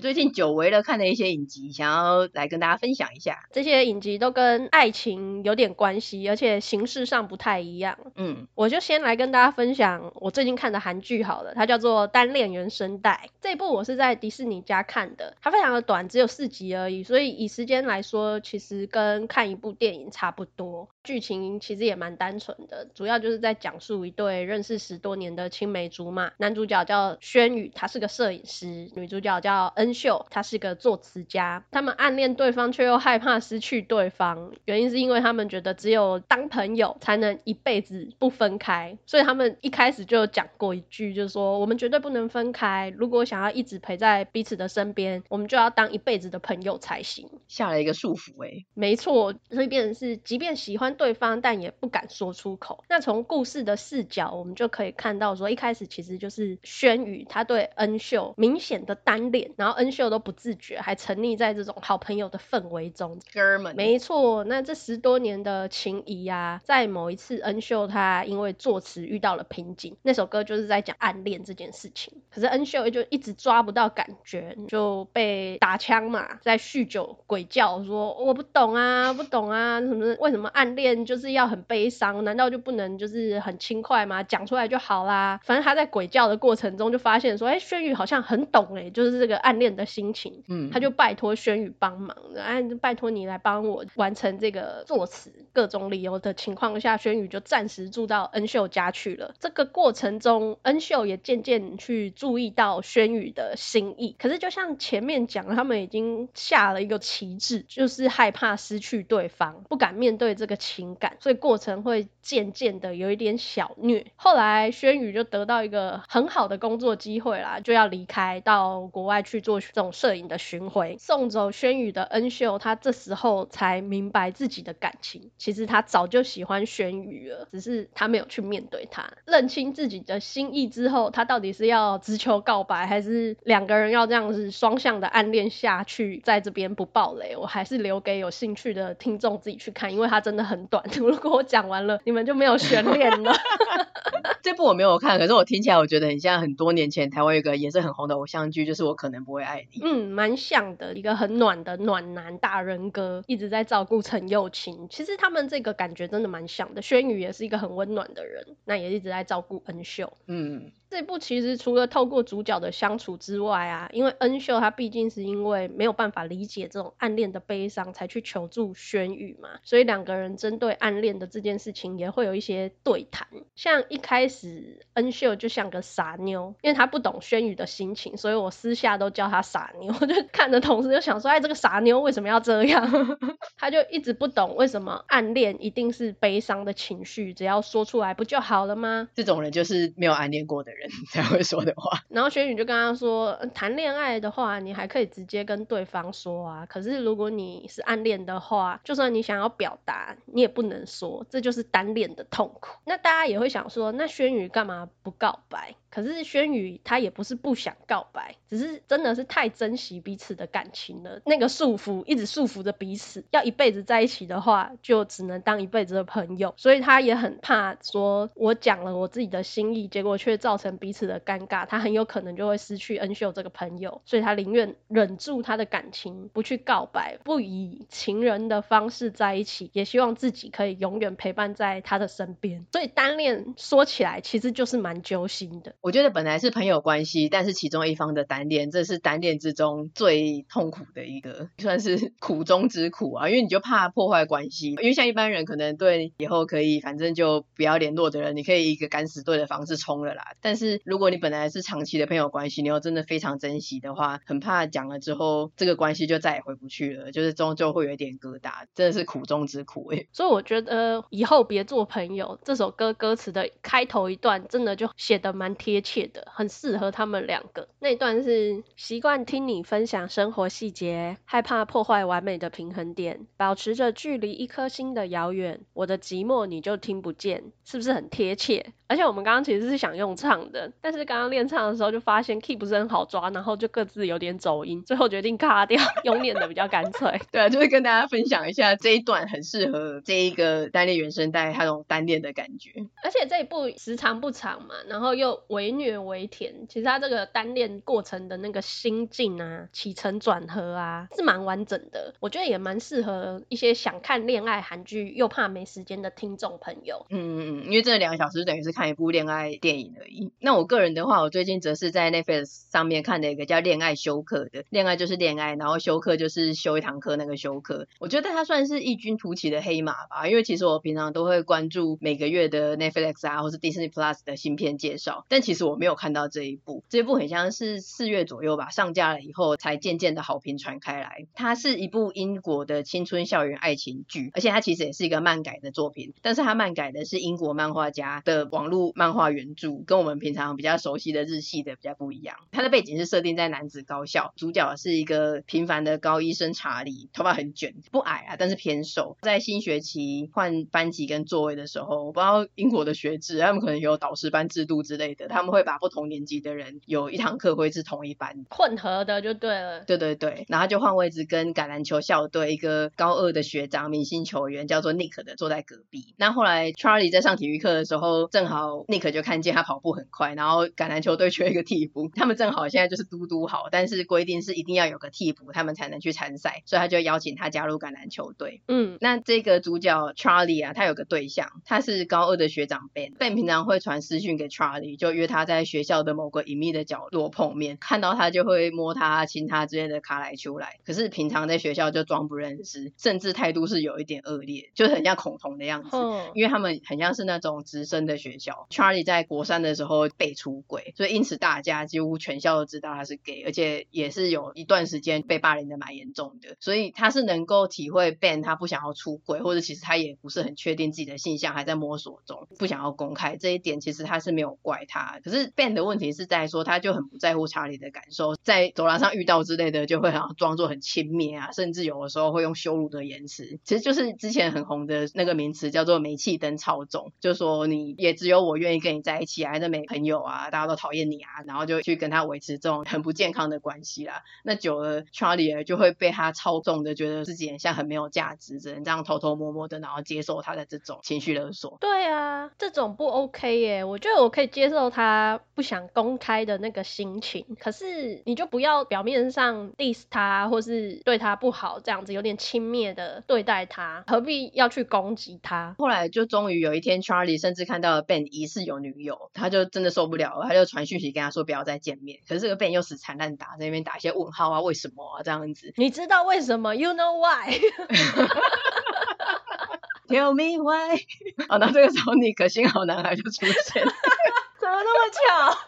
最近久违了看的一些影集，想要来跟大家分享一下。这些影集都跟爱情有点关系，而且形式上不太一样。嗯，我就先来跟大家分享我最近看的韩剧好了，它叫做《单恋原声带》。这一部我是在迪士尼家看的，它非常的短，只有四集而已，所以以时间来说，其实跟看一部电影差不多。剧情其实也蛮单纯的，主要就是在讲述一对认识十多年的青梅竹马。男主角叫轩宇，他是个摄影师；女主角叫恩秀，他是个作词家。他们暗恋对方，却又害怕失去对方，原因是因为他们觉得只有当朋友才能一辈子不分开。所以他们一开始就讲过一句，就是说我们绝对不能分开。如果想要一直陪在彼此的身边，我们就要当一辈子的朋友才行。下了一个束缚，哎，没错，所以变成是，即便喜欢。对方，但也不敢说出口。那从故事的视角，我们就可以看到，说一开始其实就是轩宇他对恩秀明显的单恋，然后恩秀都不自觉，还沉溺在这种好朋友的氛围中。哥们，没错。那这十多年的情谊啊，在某一次恩秀他因为作词遇到了瓶颈，那首歌就是在讲暗恋这件事情。可是恩秀就一直抓不到感觉，就被打枪嘛，在酗酒鬼叫说我不懂啊，不懂啊，什么为什么暗恋？就是要很悲伤，难道就不能就是很轻快吗？讲出来就好啦。反正他在鬼叫的过程中就发现说，哎、欸，轩宇好像很懂哎，就是这个暗恋的心情。嗯，他就拜托轩宇帮忙，哎，拜托你来帮我完成这个作词。各种理由的情况下，轩宇就暂时住到恩秀家去了。这个过程中，恩秀也渐渐去注意到轩宇的心意。可是就像前面讲，他们已经下了一个旗帜，就是害怕失去对方，不敢面对这个。情感，所以过程会渐渐的有一点小虐。后来轩宇就得到一个很好的工作机会啦，就要离开到国外去做这种摄影的巡回。送走轩宇的恩秀，他这时候才明白自己的感情，其实他早就喜欢轩宇了，只是他没有去面对他。认清自己的心意之后，他到底是要直球告白，还是两个人要这样子双向的暗恋下去？在这边不爆雷，我还是留给有兴趣的听众自己去看，因为他真的很。短，如果我讲完了，你们就没有悬念了。这部我没有看，可是我听起来我觉得很像很多年前台湾有个也是很红的偶像剧，就是我可能不会你。嗯，蛮像的，一个很暖的暖男大人哥，一直在照顾陈幼晴。其实他们这个感觉真的蛮像的。轩宇也是一个很温暖的人，那也一直在照顾恩秀。嗯。这部其实除了透过主角的相处之外啊，因为恩秀她毕竟是因为没有办法理解这种暗恋的悲伤，才去求助轩宇嘛，所以两个人针对暗恋的这件事情也会有一些对谈。像一开始恩秀就像个傻妞，因为她不懂轩宇的心情，所以我私下都叫她傻妞。我就看着同时就想说，哎，这个傻妞为什么要这样？她就一直不懂为什么暗恋一定是悲伤的情绪，只要说出来不就好了吗？这种人就是没有暗恋过的人。人 才会说的话，然后轩宇就跟他说，谈恋爱的话，你还可以直接跟对方说啊，可是如果你是暗恋的话，就算你想要表达，你也不能说，这就是单恋的痛苦。那大家也会想说，那轩宇干嘛不告白？可是轩宇他也不是不想告白，只是真的是太珍惜彼此的感情了。那个束缚一直束缚着彼此，要一辈子在一起的话，就只能当一辈子的朋友。所以他也很怕说，我讲了我自己的心意，结果却造成彼此的尴尬，他很有可能就会失去恩秀这个朋友。所以他宁愿忍住他的感情，不去告白，不以情人的方式在一起，也希望自己可以永远陪伴在他的身边。所以单恋说起来，其实就是蛮揪心的。我觉得本来是朋友关系，但是其中一方的单恋，这是单恋之中最痛苦的一个，算是 苦中之苦啊。因为你就怕破坏关系，因为像一般人可能对以后可以反正就不要联络的人，你可以一个敢死队的方式冲了啦。但是如果你本来是长期的朋友关系，你又真的非常珍惜的话，很怕讲了之后这个关系就再也回不去了，就是终究会有一点疙瘩，真的是苦中之苦哎、所以我觉得以后别做朋友这首歌歌词的开头一段，真的就写得蛮贴。贴切的，很适合他们两个。那段是习惯听你分享生活细节，害怕破坏完美的平衡点，保持着距离一颗心的遥远，我的寂寞你就听不见，是不是很贴切？而且我们刚刚其实是想用唱的，但是刚刚练唱的时候就发现 key 不是很好抓，然后就各自有点走音，最后决定卡掉，用念的比较干脆。对啊，就是跟大家分享一下这一段很适合这一个单恋原声带，它那种单恋的感觉。而且这一部时长不长嘛，然后又微虐微甜，其实它这个单恋过程的那个心境啊、起承转合啊，是蛮完整的。我觉得也蛮适合一些想看恋爱韩剧又怕没时间的听众朋友。嗯嗯嗯，因为这两个小时等于是看一部恋爱电影而已。那我个人的话，我最近则是在 Netflix 上面看的一个叫《恋爱休课》的，恋爱就是恋爱，然后休课就是修一堂课那个休课。我觉得它算是异军突起的黑马吧，因为其实我平常都会关注每个月的 Netflix 啊，或是 Disney Plus 的新片介绍，但其其实我没有看到这一部。这一部很像是四月左右吧，上架了以后才渐渐的好评传开来。它是一部英国的青春校园爱情剧，而且它其实也是一个漫改的作品，但是它漫改的是英国漫画家的网络漫画原著，跟我们平常比较熟悉的日系的比较不一样。它的背景是设定在男子高校，主角是一个平凡的高一生查理，头发很卷，不矮啊，但是偏瘦。在新学期换班级跟座位的时候，我不知道英国的学制，他们可能有导师班制度之类的，他们会把不同年级的人有一堂课会是同一班，混合的就对了。对对对，然后就换位置跟橄榄球校队一个高二的学长，明星球员叫做 Nick 的坐在隔壁。那后来 Charlie 在上体育课的时候，正好 Nick 就看见他跑步很快，然后橄榄球队缺一个替补，他们正好现在就是嘟嘟好，但是规定是一定要有个替补，他们才能去参赛，所以他就邀请他加入橄榄球队。嗯，那这个主角 Charlie 啊，他有个对象，他是高二的学长 Ben，Ben 平常会传私讯给 Charlie，就约他在学校的某个隐秘的角落碰面，看到他就会摸他、亲他之类的卡来出来。可是平常在学校就装不认识，甚至态度是有一点恶劣，就是很像恐同的样子。嗯，因为他们很像是那种直升的学校。Charlie 在国三的时候被出轨，所以因此大家几乎全校都知道他是 gay，而且也是有一段时间被霸凌的蛮严重的。所以他是能够体会 Ben 他不想要出轨，或者其实他也不是很确定自己的性向，还在摸索中，不想要公开这一点，其实他是没有怪他。可是 Ben 的问题是在说，他就很不在乎查理的感受，在走廊上遇到之类的，就会好像装作很轻蔑啊，甚至有的时候会用羞辱的言辞。其实就是之前很红的那个名词叫做煤气灯操纵，就说你也只有我愿意跟你在一起啊，那没朋友啊，大家都讨厌你啊，然后就去跟他维持这种很不健康的关系啦。那久了，查理就会被他操纵的，觉得自己很像很没有价值，只能这样偷偷摸摸的，然后接受他的这种情绪勒索。对啊，这种不 OK 耶，我觉得我可以接受他不想公开的那个心情，可是你就不要表面上 diss 他，或是对他不好，这样子有点轻蔑的对待他，何必要去攻击他？后来就终于有一天，Charlie 甚至看到了 Ben 疑似有女友，他就真的受不了了，他就传讯息跟他说不要再见面。可是这个 Ben 又死缠烂打，在那边打一些问号啊，为什么啊这样子？你知道为什么？You know why？Tell me why？好，那这个时候你可心好男孩就出现，怎么那么巧？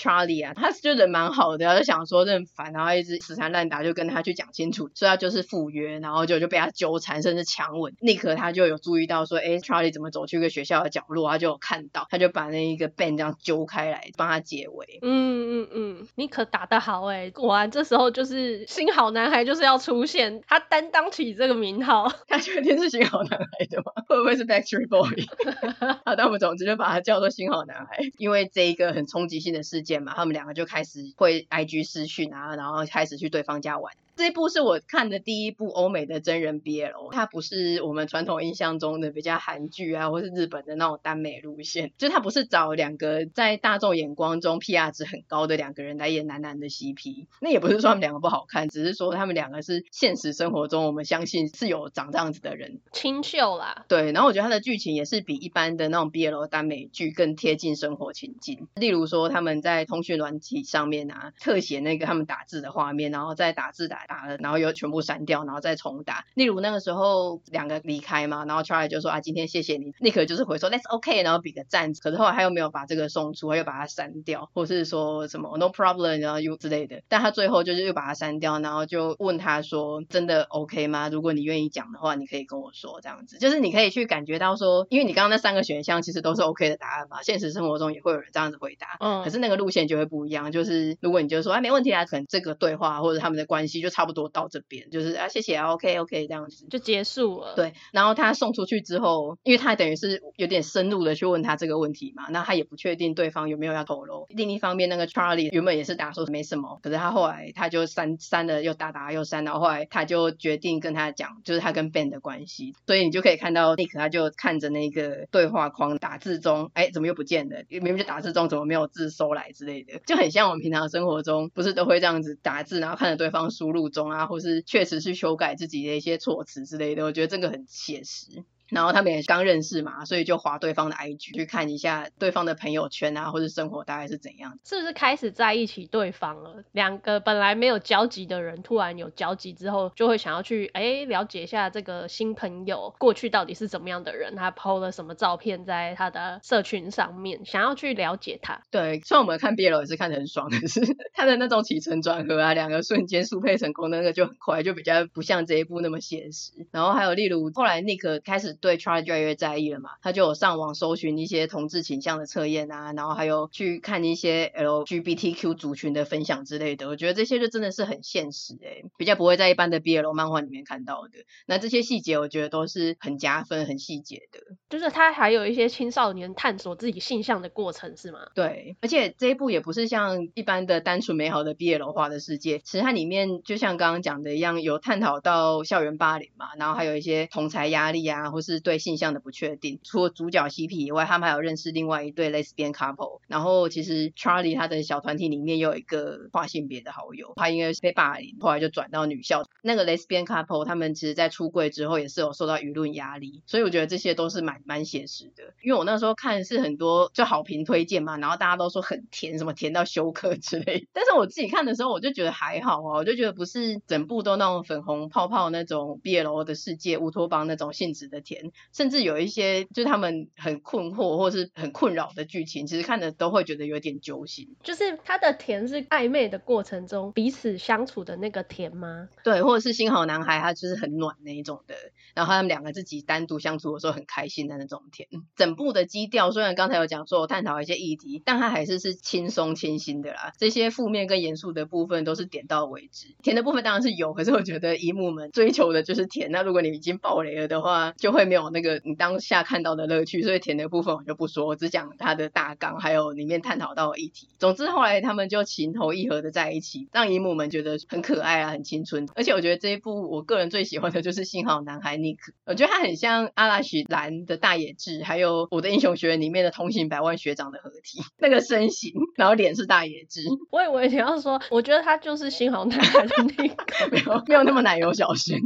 ？Charlie 啊，他就人蛮好的，他就想说这很烦，然后一直死缠烂打，就跟他去讲清楚，所以他就是赴约，然后就就被他纠缠，甚至强吻。Nick 他就有注意到说，哎，Charlie 怎么走去一个学校的角落，他就有看到，他就把那一个 Ben 这样揪开来，帮他解围。嗯嗯嗯，Nick 打得好哎，果然这时候就是新好男孩就是要出现，他担当起这个名号。他确定是新好男孩的吗？会不会是 Backstreet Boy？好，但我们总之就把他叫做新好男孩，因为这一个很冲击性的事件。嘛，他们两个就开始会 IG 私讯啊，然后开始去对方家玩。这一部是我看的第一部欧美的真人 BL，它不是我们传统印象中的比较韩剧啊，或是日本的那种耽美路线，就它不是找两个在大众眼光中 PR 值很高的两个人来演男男的 CP，那也不是说他们两个不好看，只是说他们两个是现实生活中我们相信是有长这样子的人，清秀啦。对，然后我觉得它的剧情也是比一般的那种 BL 耽美剧更贴近生活情境，例如说他们在通讯软体上面啊，特写那个他们打字的画面，然后再打字打。打了，然后又全部删掉，然后再重打。例如那个时候两个离开嘛，然后 Charlie 就说啊，今天谢谢你，Nick 就是回说 That's OK，然后比个赞。可是后来他又没有把这个送出，他又把它删掉，或是说什么 No problem，然后又之类的。但他最后就是又把它删掉，然后就问他说真的 OK 吗？如果你愿意讲的话，你可以跟我说这样子，就是你可以去感觉到说，因为你刚刚那三个选项其实都是 OK 的答案嘛，现实生活中也会有人这样子回答，嗯，可是那个路线就会不一样，就是如果你就说哎没问题啊，可能这个对话或者他们的关系就差不多到这边，就是啊谢谢啊 OK OK 这样子就结束了。对，然后他送出去之后，因为他等于是有点深入的去问他这个问题嘛，那他也不确定对方有没有要透露。另一方面，那个 Charlie 原本也是打说没什么，可是他后来他就删删了又打打又删，然后后来他就决定跟他讲，就是他跟 Ben 的关系，所以你就可以看到 Nick 他就看着那个对话框打字中，哎怎么又不见了？明明就打字中怎么没有字收来之类的，就很像我们平常生活中不是都会这样子打字，然后看着对方输入中啊，或是确实去修改自己的一些措辞之类的，我觉得这个很现实。然后他们也刚认识嘛，所以就划对方的 IG 去看一下对方的朋友圈啊，或者生活大概是怎样。是不是开始在一起对方了？两个本来没有交集的人，突然有交集之后，就会想要去哎了解一下这个新朋友过去到底是怎么样的人，他 PO 了什么照片在他的社群上面，想要去了解他。对，虽然我们看 BL 也是看得很爽，可是 他的那种起承转合啊，两个瞬间速配成功的那个就很快，就比较不像这一部那么写实。然后还有例如后来 Nick 开始。对 Charlie 越来越在意了嘛，他就有上网搜寻一些同志倾向的测验啊，然后还有去看一些 LGBTQ 族群的分享之类的。我觉得这些就真的是很现实诶、欸，比较不会在一般的 BL 漫画里面看到的。那这些细节我觉得都是很加分、很细节的。就是他还有一些青少年探索自己性向的过程，是吗？对，而且这一部也不是像一般的单纯美好的 BL 画的世界，其实它里面就像刚刚讲的一样，有探讨到校园霸凌嘛，然后还有一些同才压力啊，或是是对性向的不确定，除了主角 CP 以外，他们还有认识另外一对 lesbian couple。然后其实 Charlie 他的小团体里面有一个跨性别的好友，他因为被霸凌，后来就转到女校。那个 lesbian couple 他们其实在出柜之后也是有受到舆论压力，所以我觉得这些都是蛮蛮写实的。因为我那时候看是很多就好评推荐嘛，然后大家都说很甜，什么甜到休克之类。但是我自己看的时候，我就觉得还好啊，我就觉得不是整部都那种粉红泡泡那种 BL 的世界乌托邦那种性质的甜。甚至有一些就是他们很困惑或是很困扰的剧情，其实看的都会觉得有点揪心。就是他的甜是暧昧的过程中彼此相处的那个甜吗？对，或者是新好男孩他就是很暖那一种的，然后他们两个自己单独相处的时候很开心的那种甜。整部的基调虽然刚才有讲说我探讨一些议题，但他还是是轻松清新的啦。这些负面跟严肃的部分都是点到为止。甜的部分当然是有，可是我觉得姨母们追求的就是甜。那如果你已经爆雷了的话，就会没有。那个你当下看到的乐趣，所以甜的部分我就不说，我只讲它的大纲，还有里面探讨到的议题。总之后来他们就情投意合的在一起，让姨母们觉得很可爱啊，很青春。而且我觉得这一部我个人最喜欢的就是幸好男孩尼克，我觉得他很像阿拉许兰的大野智，还有我的英雄学院里面的通行百万学长的合体，那个身形，然后脸是大野智。我以为你要说，我觉得他就是幸好男孩的尼克，没有没有那么奶油小生，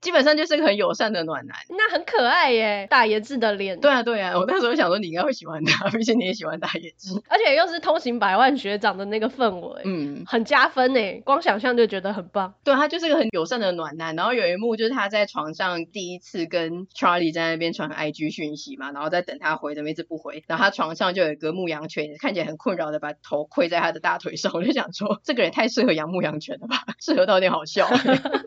基本上就是个很友善的暖男，那很可爱。爱耶，大野智的脸。对啊，对啊，我那时候想说你应该会喜欢他，毕竟你也喜欢大野智，而且又是通行百万学长的那个氛围，嗯，很加分呢，光想象就觉得很棒。对，他就是个很友善的暖男。然后有一幕就是他在床上第一次跟 Charlie 在那边传 IG 讯息嘛，然后在等他回，怎么一直不回。然后他床上就有一个牧羊犬，看起来很困扰的把头跪在他的大腿上。我就想说，这个人太适合养牧羊犬了吧，适合到有点好笑。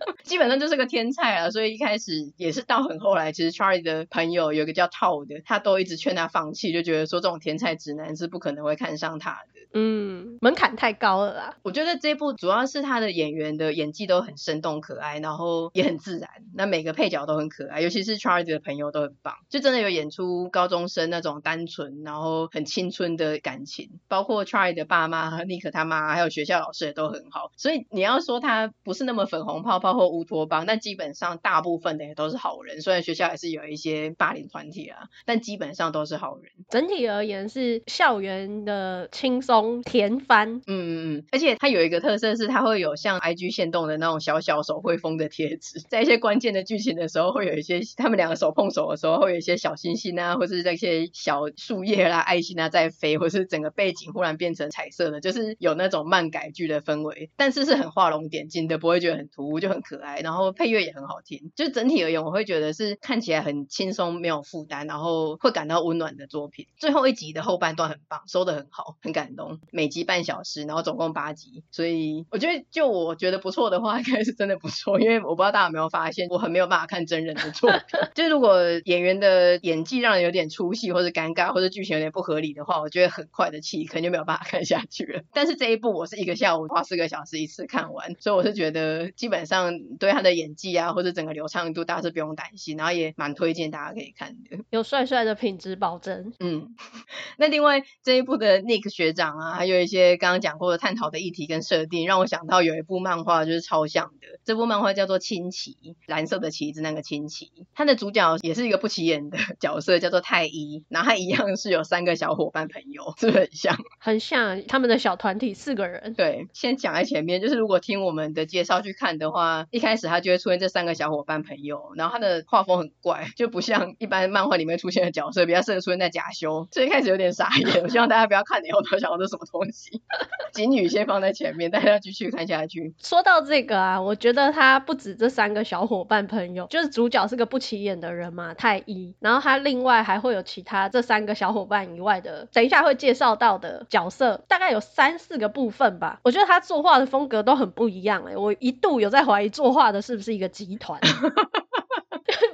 基本上就是个天菜啊，所以一开始也是到很后来，其实 Charlie 的朋友有个叫 Todd 的，他都一直劝他放弃，就觉得说这种天菜直男是不可能会看上他的。嗯，门槛太高了啦。我觉得这部主要是他的演员的演技都很生动可爱，然后也很自然。那每个配角都很可爱，尤其是 Charlie 的朋友都很棒，就真的有演出高中生那种单纯然后很青春的感情。包括 Charlie 的爸妈和 Nick 他妈，还有学校老师也都很好。所以你要说他不是那么粉红泡泡或乌托邦，但基本上大部分的也都是好人。虽然学校还是有一些霸凌团体啊，但基本上都是好人。整体而言是校园的轻松甜番。嗯嗯嗯，而且它有一个特色是，它会有像 IG 限动的那种小小手绘风的贴纸，在一些关键的剧情的时候，会有一些他们两个手碰手的时候，会有一些小星星啊，或是这些小树叶啦、爱心啊在飞，或是整个背景忽然变成彩色的，就是有那种漫改剧的氛围，但是是很画龙点睛的，不会觉得很突兀，就很可爱。然后配乐也很好听，就整体而言，我会觉得是看起来很轻松，没有负担，然后会感到温暖的作品。最后一集的后半段很棒，收的很好，很感动。每集半小时，然后总共八集，所以我觉得就我觉得不错的话，应该是真的不错。因为我不知道大家有没有发现，我很没有办法看真人的作品。就如果演员的演技让人有点出戏，或者尴尬，或者剧情有点不合理的话，我觉得很快的气可能就没有办法看下去了。但是这一部我是一个下午花四个小时一次看完，所以我是觉得基本上对他的演技啊，或者整个流畅度，大家是不用担心，然后也蛮推荐大家可以看的。有帅帅的品质保证。嗯，那另外这一部的 Nick 学长啊，还有一些刚刚讲过的探讨的议题跟设定，让我想到有一部漫画就是超像的。这部漫画叫做《亲旗》，蓝色的旗子那个亲旗，它的主角也是一个不起眼的 角色，叫做太一，然后他一样是有三个小伙伴朋友，是不是很像？很像他们的小团体四个人。对，先讲在前面，就是如果听我们的介绍去看的话，一开始他就会出现这三个小伙伴朋友，然后他的画风很怪，就不像一般漫画里面出现的角色，比较适合出现在假修，所以一开始有点傻眼。我希望大家不要看以后都想到这是什么东西。警女先放在前面，大家继续看下去。说到这个啊，我觉得他不止这三个小伙伴朋友，就是主角是个不起眼的人嘛，太一，然后他另外还会有其他这三个小伙伴以外的，等一下会介绍到的角色，大概有三四个部分吧。我觉得他作画的风格都很不一样哎、欸，我一度有在怀疑作画的是不是一个集团。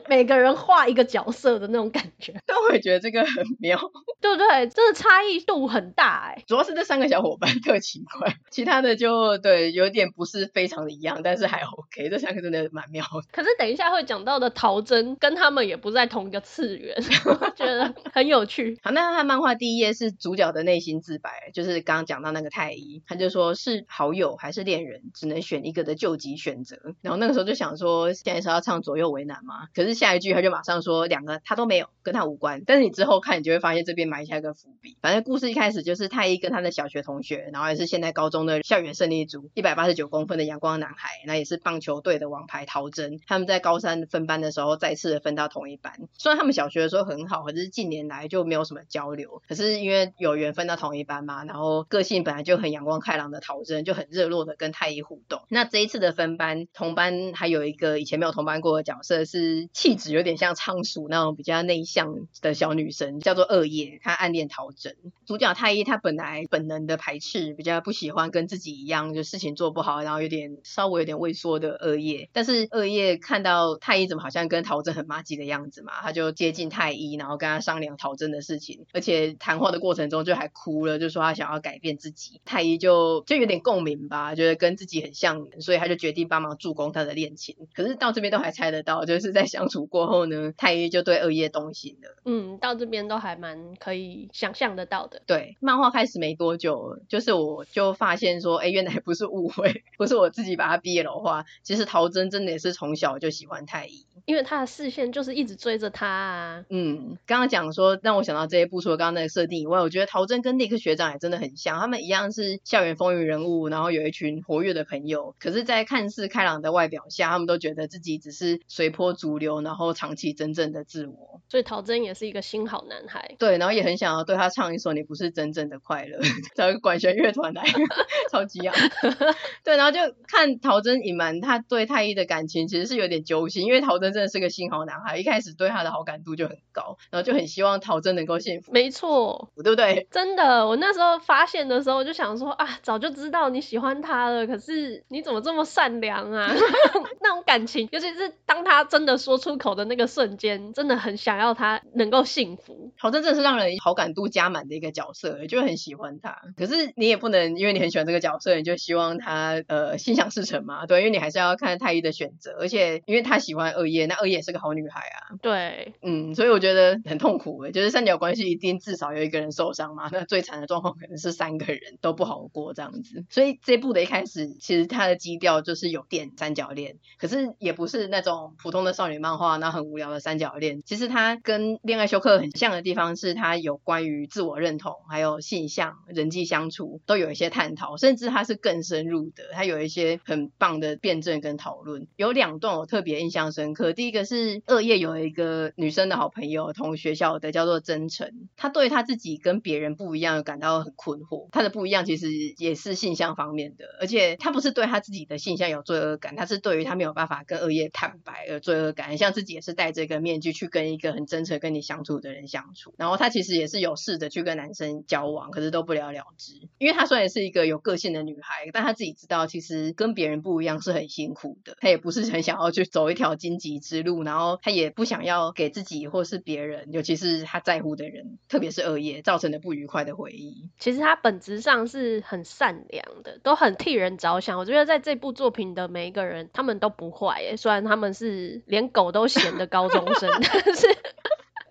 每个人画一个角色的那种感觉，但我也觉得这个很妙，对 不对？这个差异度很大哎。主要是这三个小伙伴特奇怪，其他的就对有点不是非常的一样，但是还 OK。这三个真的蛮妙的。可是等一下会讲到的陶真跟他们也不在同一个次元，我觉得很有趣。好，那他的漫画第一页是主角的内心自白，就是刚刚讲到那个太医，他就说是好友还是恋人，只能选一个的救急选择。然后那个时候就想说，现在是要唱左右为难吗？可是。下一句他就马上说两个他都没有跟他无关，但是你之后看你就会发现这边埋下一个伏笔。反正故事一开始就是太一跟他的小学同学，然后也是现在高中的校园胜利组，一百八十九公分的阳光男孩，那也是棒球队的王牌陶真。他们在高三分班的时候再次的分到同一班，虽然他们小学的时候很好，可是近年来就没有什么交流。可是因为有缘分到同一班嘛，然后个性本来就很阳光开朗的陶真就很热络的跟太一互动。那这一次的分班，同班还有一个以前没有同班过的角色是气质有点像仓鼠那种比较内向的小女生，叫做二叶，她暗恋陶真。主角太一，她本来本能的排斥，比较不喜欢跟自己一样，就事情做不好，然后有点稍微有点畏缩的二叶。但是二叶看到太一怎么好像跟陶真很麻吉的样子嘛，他就接近太一，然后跟他商量陶真的事情，而且谈话的过程中就还哭了，就说他想要改变自己。太一就就有点共鸣吧，觉得跟自己很像，所以他就决定帮忙助攻他的恋情。可是到这边都还猜得到，就是在相处过后。呢，太一就对二叶动心了。嗯，到这边都还蛮可以想象得到的。对，漫画开始没多久，就是我就发现说，哎，原来不是误会，不是我自己把他毕业了话。其实陶真真的也是从小就喜欢太一，因为他的视线就是一直追着他啊。嗯，刚刚讲说让我想到这一部，除了刚刚那个设定以外，我觉得陶真跟那个学长也真的很像，他们一样是校园风云人物，然后有一群活跃的朋友。可是，在看似开朗的外表下，他们都觉得自己只是随波逐流，然后长。期真正的自我，所以陶真也是一个新好男孩。对，然后也很想要对他唱一首《你不是真正的快乐》，找一个管弦乐团来，超级啊！对，然后就看陶真隐瞒他对太一的感情，其实是有点揪心，因为陶真真的是个新好男孩，一开始对他的好感度就很高，然后就很希望陶真能够幸福。没错，对不对？真的，我那时候发现的时候，我就想说啊，早就知道你喜欢他了，可是你怎么这么善良啊？那种感情，尤其是当他真的说出口的那个。瞬间真的很想要他能够幸福，好真真的是让人好感度加满的一个角色，就很喜欢他。可是你也不能因为你很喜欢这个角色，你就希望他呃心想事成嘛？对，因为你还是要看太一的选择，而且因为他喜欢二叶，那二叶也是个好女孩啊。对，嗯，所以我觉得很痛苦诶，就是三角关系一定至少有一个人受伤嘛，那最惨的状况可能是三个人都不好过这样子。所以这部的一开始，其实它的基调就是有点三角恋，可是也不是那种普通的少女漫画，哇那很无聊的三角恋。其实它跟恋爱修课很像的地方是，它有关于自我认同，还有性向、人际相处都有一些探讨，甚至它是更深入的，它有一些很棒的辩证跟讨论。有两段我特别印象深刻，第一个是二叶有一个女生的好朋友，同学校的叫做真诚，她对她自己跟别人不一样感到很困惑。她的不一样其实也是性向方面的，而且她不是对她自己的性向有罪恶感，她是对于她没有办法跟二叶坦白而罪恶感，像自己也是戴着一个面具去跟一个很真诚跟你相处的人相处。然后她其实也是有试着去跟男生交往，可是都不了了之，因为她虽然是一个有个性的女孩，但她自己知道其实跟别人不一样是很辛苦的，她也不是很想要去走一条荆棘之路，然后她也不想要给自己或是别人，尤其是她在乎的人，特别是二爷造成的不愉快的回忆。其实她本质上是很善良的，都很替人着想。我觉得在这部作品的每一个人，他们都不坏耶，虽然他们是连狗都闲的高中生，但是。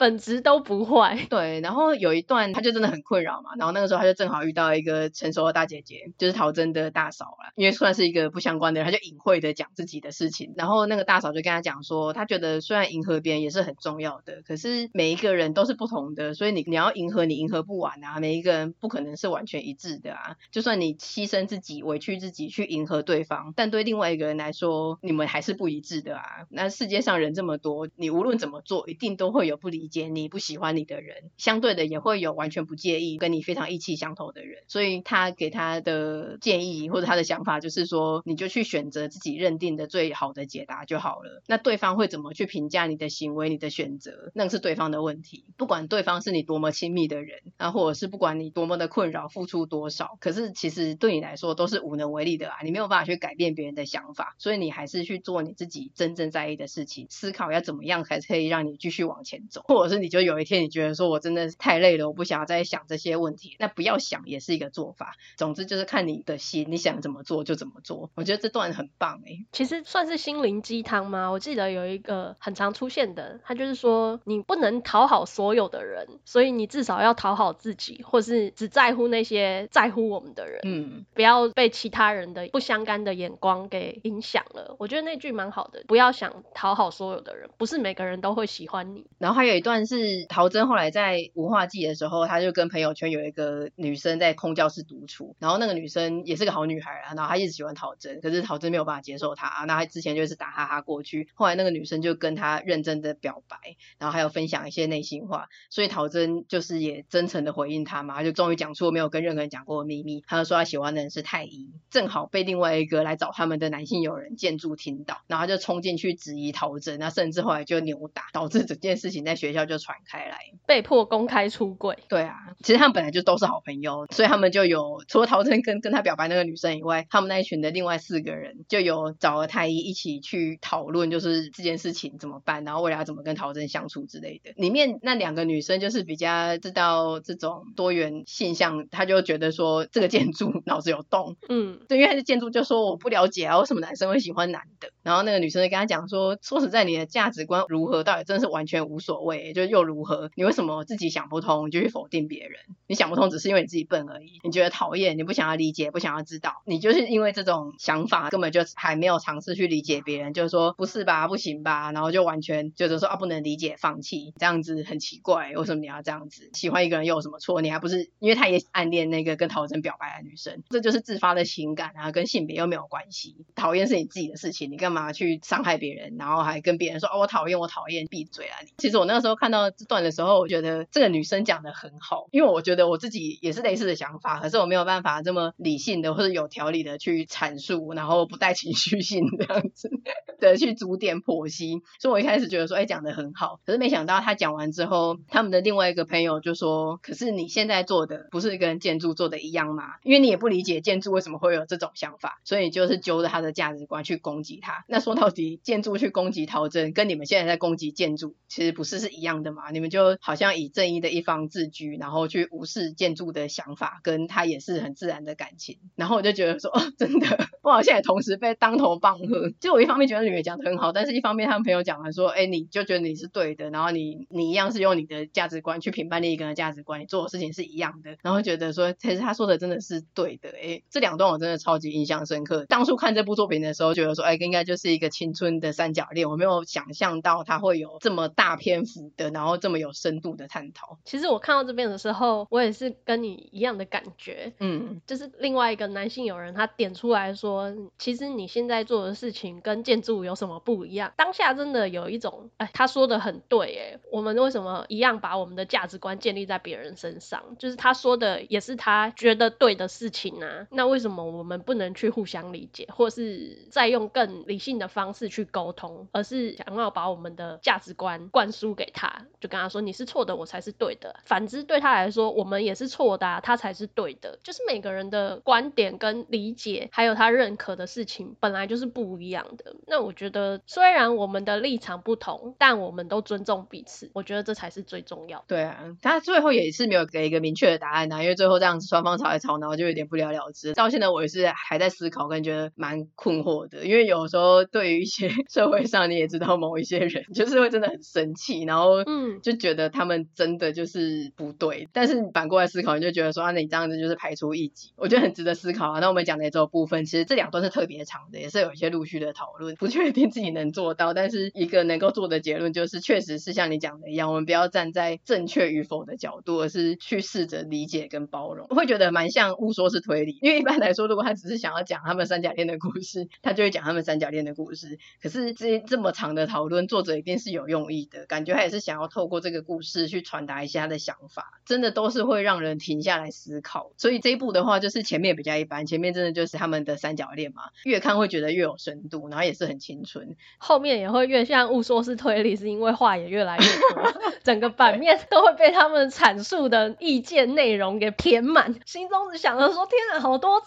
本质都不坏，对。然后有一段他就真的很困扰嘛，然后那个时候他就正好遇到一个成熟的大姐姐，就是陶真的大嫂啦，因为算是一个不相关的人，他就隐晦的讲自己的事情。然后那个大嫂就跟他讲说，他觉得虽然迎合别人也是很重要的，可是每一个人都是不同的，所以你你要迎合你迎合不完啊，每一个人不可能是完全一致的啊。就算你牺牲自己、委屈自己去迎合对方，但对另外一个人来说，你们还是不一致的啊。那世界上人这么多，你无论怎么做，一定都会有不理解。你不喜欢你的人，相对的也会有完全不介意跟你非常意气相投的人，所以他给他的建议或者他的想法就是说，你就去选择自己认定的最好的解答就好了。那对方会怎么去评价你的行为、你的选择，那是对方的问题。不管对方是你多么亲密的人，啊，或者是不管你多么的困扰、付出多少，可是其实对你来说都是无能为力的啊，你没有办法去改变别人的想法，所以你还是去做你自己真正在意的事情，思考要怎么样才可以让你继续往前走。者是你就有一天你觉得说，我真的太累了，我不想要再想这些问题，那不要想也是一个做法。总之就是看你的心，你想怎么做就怎么做。我觉得这段很棒诶。其实算是心灵鸡汤吗？我记得有一个很常出现的，他就是说你不能讨好所有的人，所以你至少要讨好自己，或是只在乎那些在乎我们的人。嗯，不要被其他人的不相干的眼光给影响了。我觉得那句蛮好的，不要想讨好所有的人，不是每个人都会喜欢你。然后还有一段但是。陶真后来在文化祭的时候，他就跟朋友圈有一个女生在空教室独处，然后那个女生也是个好女孩啊，然后她一直喜欢陶真，可是陶真没有办法接受她，那她之前就是打哈哈过去，后来那个女生就跟她认真的表白，然后还有分享一些内心话，所以陶真就是也真诚的回应她嘛，她就终于讲出没有跟任何人讲过的秘密，她就说她喜欢的人是太一，正好被另外一个来找他们的男性友人建筑听到，然后他就冲进去质疑陶真，那甚至后来就扭打，导致整件事情在学校就传开来，被迫公开出柜。对啊，其实他们本来就都是好朋友，所以他们就有除了陶真跟跟他表白那个女生以外，他们那一群的另外四个人就有找了太医一起去讨论，就是这件事情怎么办，然后未来要怎么跟陶真相处之类的。里面那两个女生就是比较知道这种多元现象，她就觉得说这个建筑 脑子有洞，嗯，对，因为他是建筑就说我不了解啊，为什么男生会喜欢男的？然后那个女生就跟他讲说，说实在，你的价值观如何，到底真的是完全无所谓，也就又如何？你为什么自己想不通，你就去否定别人？你想不通，只是因为你自己笨而已。你觉得讨厌，你不想要理解，不想要知道，你就是因为这种想法，根本就还没有尝试去理解别人，就是说不是吧，不行吧，然后就完全就是说啊，不能理解，放弃，这样子很奇怪，为什么你要这样子？喜欢一个人又有什么错？你还不是因为他也暗恋那个跟陶真表白的女生，这就是自发的情感啊，跟性别又没有关系。讨厌是你自己的事情，你干嘛去伤害别人，然后还跟别人说哦，我讨厌，我讨厌，闭嘴啊你！其实我那时候看到这段的时候，我觉得这个女生讲的很好，因为我觉得我自己也是类似的想法，可是我没有办法这么理性的或者有条理的去阐述，然后不带情绪性这样子的去逐点剖析。所以我一开始觉得说，哎，讲的很好，可是没想到他讲完之后，他们的另外一个朋友就说，可是你现在做的不是跟建筑做的一样吗？因为你也不理解建筑为什么会有这种想法，所以就是揪着他的价值观去攻击他。那说到底，建筑去攻击陶真，跟你们现在在攻击建筑，其实不是是一一样的嘛？你们就好像以正义的一方自居，然后去无视建筑的想法，跟他也是很自然的感情。然后我就觉得说，哦，真的，我好像也同时被当头棒喝。就我一方面觉得女儿讲的很好，但是一方面他们朋友讲完说，哎，你就觉得你是对的，然后你你一样是用你的价值观去评判另一个人的价值观，你做的事情是一样的，然后觉得说其实他说的真的是对的，哎，这两段我真的超级印象深刻。当初看这部作品的时候，觉得说，哎，应该就是一个青春的三角恋，我没有想象到他会有这么大篇幅的，然后这么有深度的探讨。其实我看到这边的时候，我也是跟你一样的感觉，嗯，就是另外一个男性友人他点出来说，其实你现在做的事情跟建筑有什么不一样？当下真的有一种，哎，他说的很对，哎，我们为什么一样把我们的价值观建立在别人身上？就是他说的也是他觉得对的事情啊，那为什么我们不能去互相理解，或是再用更理性的方式去沟通，而是想要把我们的价值观灌输给他，他就跟他说你是错的，我才是对的。反之对他来说，我们也是错的，他才是对的。就是每个人的观点跟理解，还有他认可的事情，本来就是不一样的。那我觉得，虽然我们的立场不同，但我们都尊重彼此。我觉得这才是最重要的。对啊，他最后也是没有给一个明确的答案啊，因为最后这样子双方吵来吵闹，就有点不了了之。到现在我也是还在思考，跟觉得蛮困惑的。因为有时候对于一些 社会上你也知道某一些人，就是会真的很生气，然后嗯，就觉得他们真的就是不对。但是反过来思考，你就觉得说啊，那你这样子就是排除异己，我觉得很值得思考啊。那我们讲的这个部分，其实这两段是特别长的，也是有一些陆续的讨论，不确定自己能做到，但是一个能够做的结论就是，确实是像你讲的一样，我们不要站在正确与否的角度，而是去试着理解跟包容。我会觉得蛮像误说是推理，因为一般来说，如果他只是想要讲他们三角恋的故事，他就会讲他们三角恋的故事。可是这这么长的讨论，作者一定是有用意的，感觉他也是想要透过这个故事去传达一下他的想法，真的都是会让人停下来思考。所以这一部的话，就是前面比较一般，前面真的就是他们的三角恋嘛，越看会觉得越有深度，然后也是很青春，后面也会越像误说是推理，是因为话也越来越多，整个版面都会被他们阐述的意见内容给填满，心中只想着说：天啊，好多字！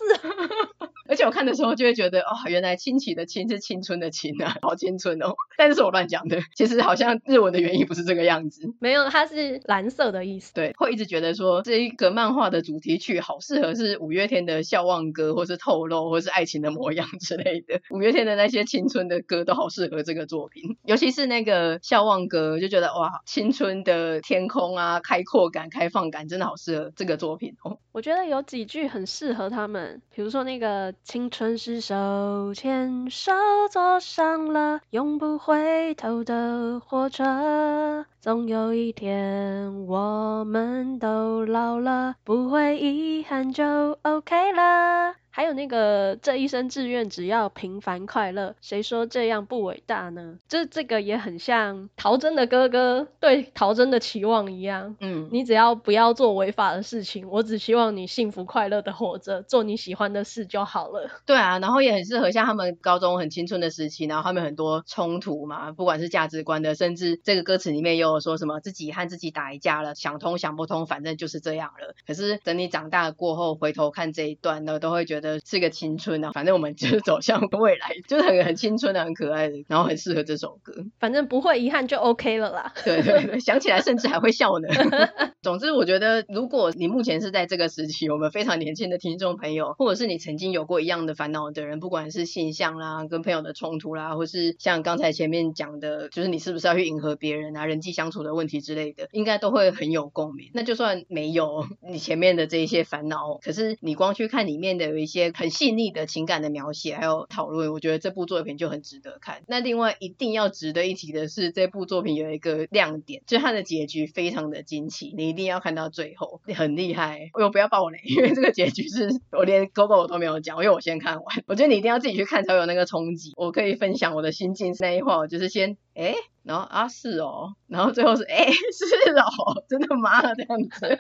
而且我看的时候就会觉得，哦，原来青奇的亲是青春的青啊，好青春哦。但是是我乱讲的，其实好像日文的原意不是这个样子。没有，它是蓝色的意思。对，会一直觉得说这一个漫画的主题曲好适合是五月天的《笑忘歌》，或是《透露》，或是《爱情的模样》之类的。五月天的那些青春的歌都好适合这个作品，尤其是那个《笑忘歌》，就觉得哇，青春的天空啊，开阔感、开放感，真的好适合这个作品哦。我觉得有几句很适合他们，比如说那个“青春是手牵手坐上了永不回头的火车”，总有一天我们都老了，不会遗憾就 OK 了。还有那个这一生志愿只要平凡快乐，谁说这样不伟大呢？这这个也很像陶真的哥哥对陶真的期望一样。嗯，你只要不要做违法的事情，我只希望你幸福快乐的活着，做你喜欢的事就好了。对啊，然后也很适合像他们高中很青春的时期，然后他们很多冲突嘛，不管是价值观的，甚至这个歌词里面也有说什么自己和自己打一架了，想通想不通，反正就是这样了。可是等你长大过后回头看这一段呢，都会觉得。是个青春啊，反正我们就是走向未来，就是很很青春的、很可爱的，然后很适合这首歌。反正不会遗憾就 OK 了啦。对对对，想起来甚至还会笑呢。总之，我觉得如果你目前是在这个时期，我们非常年轻的听众朋友，或者是你曾经有过一样的烦恼的人，不管是性向啦、跟朋友的冲突啦，或是像刚才前面讲的，就是你是不是要去迎合别人啊、人际相处的问题之类的，应该都会很有共鸣。那就算没有你前面的这一些烦恼，可是你光去看里面的有一些。些很细腻的情感的描写，还有讨论，我觉得这部作品就很值得看。那另外一定要值得一提的是，这部作品有一个亮点，就是它的结局非常的惊奇，你一定要看到最后，很厉害。我不要爆雷，因为这个结局是我连 g o g o 我都没有讲，因为我先看完。我觉得你一定要自己去看才有那个冲击。我可以分享我的心境那一话，我就是先哎。然后啊是哦，然后最后是哎是哦，真的吗？这样子，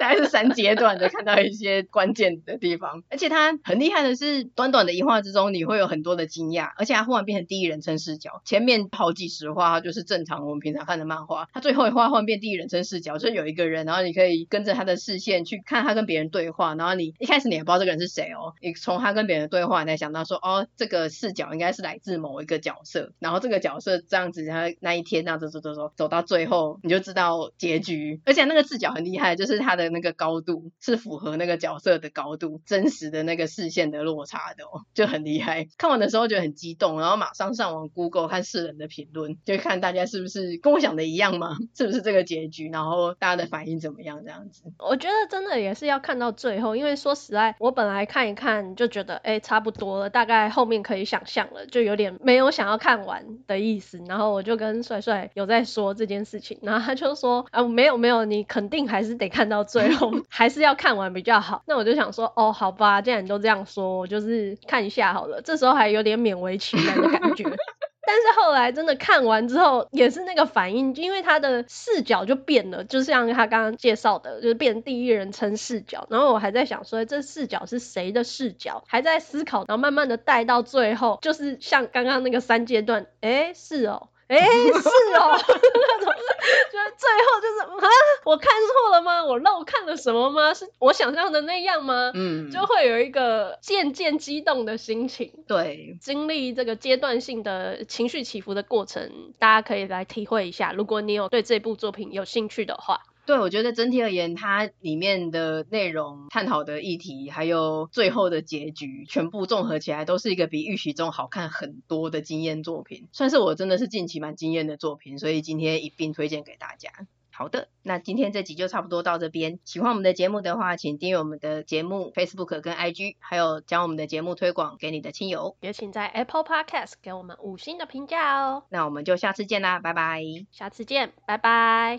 大概是三阶段的看到一些关键的地方，而且他很厉害的是，短短的一话之中，你会有很多的惊讶，而且他忽然变成第一人称视角，前面好几十话就是正常我们平常看的漫画，他最后一话忽然变第一人称视角，就是有一个人，然后你可以跟着他的视线去看他跟别人对话，然后你一开始你也不知道这个人是谁哦，你从他跟别人对话，你才想到说哦，这个视角应该是来自某一个角色，然后这个角色这样子他。那一天，那走走走走，走到最后，你就知道结局。而且那个视角很厉害，就是它的那个高度是符合那个角色的高度，真实的那个视线的落差的哦，就很厉害。看完的时候就很激动，然后马上上网 Google 看世人的评论，就看大家是不是跟我想的一样吗？是不是这个结局？然后大家的反应怎么样？这样子，我觉得真的也是要看到最后，因为说实在，我本来看一看就觉得，哎，差不多了，大概后面可以想象了，就有点没有想要看完的意思。然后我就跟帅帅有在说这件事情，然后他就说，啊，没有没有，你肯定还是得看到最后，还是要看完比较好。那我就想说，哦，好吧，既然你都这样说，我就是看一下好了。这时候还有点勉为其难的感觉。但是后来真的看完之后，也是那个反应，因为他的视角就变了，就像他刚刚介绍的，就是变第一人称视角。然后我还在想说，这视角是谁的视角？还在思考，然后慢慢的带到最后，就是像刚刚那个三阶段，诶，是哦。哎，是哦，那 种就是最后就是啊，我看错了吗？我漏看了什么吗？是我想象的那样吗？嗯，就会有一个渐渐激动的心情。对，经历这个阶段性的情绪起伏的过程，大家可以来体会一下。如果你有对这部作品有兴趣的话。对，我觉得整体而言，它里面的内容、探讨的议题，还有最后的结局，全部综合起来，都是一个比预期中好看很多的惊艳作品，算是我真的是近期蛮惊艳的作品，所以今天一并推荐给大家。好的，那今天这集就差不多到这边。喜欢我们的节目的话，请订阅我们的节目 Facebook 跟 IG，还有将我们的节目推广给你的亲友。也请在 Apple Podcast 给我们五星的评价哦。那我们就下次见啦，拜拜。下次见，拜拜。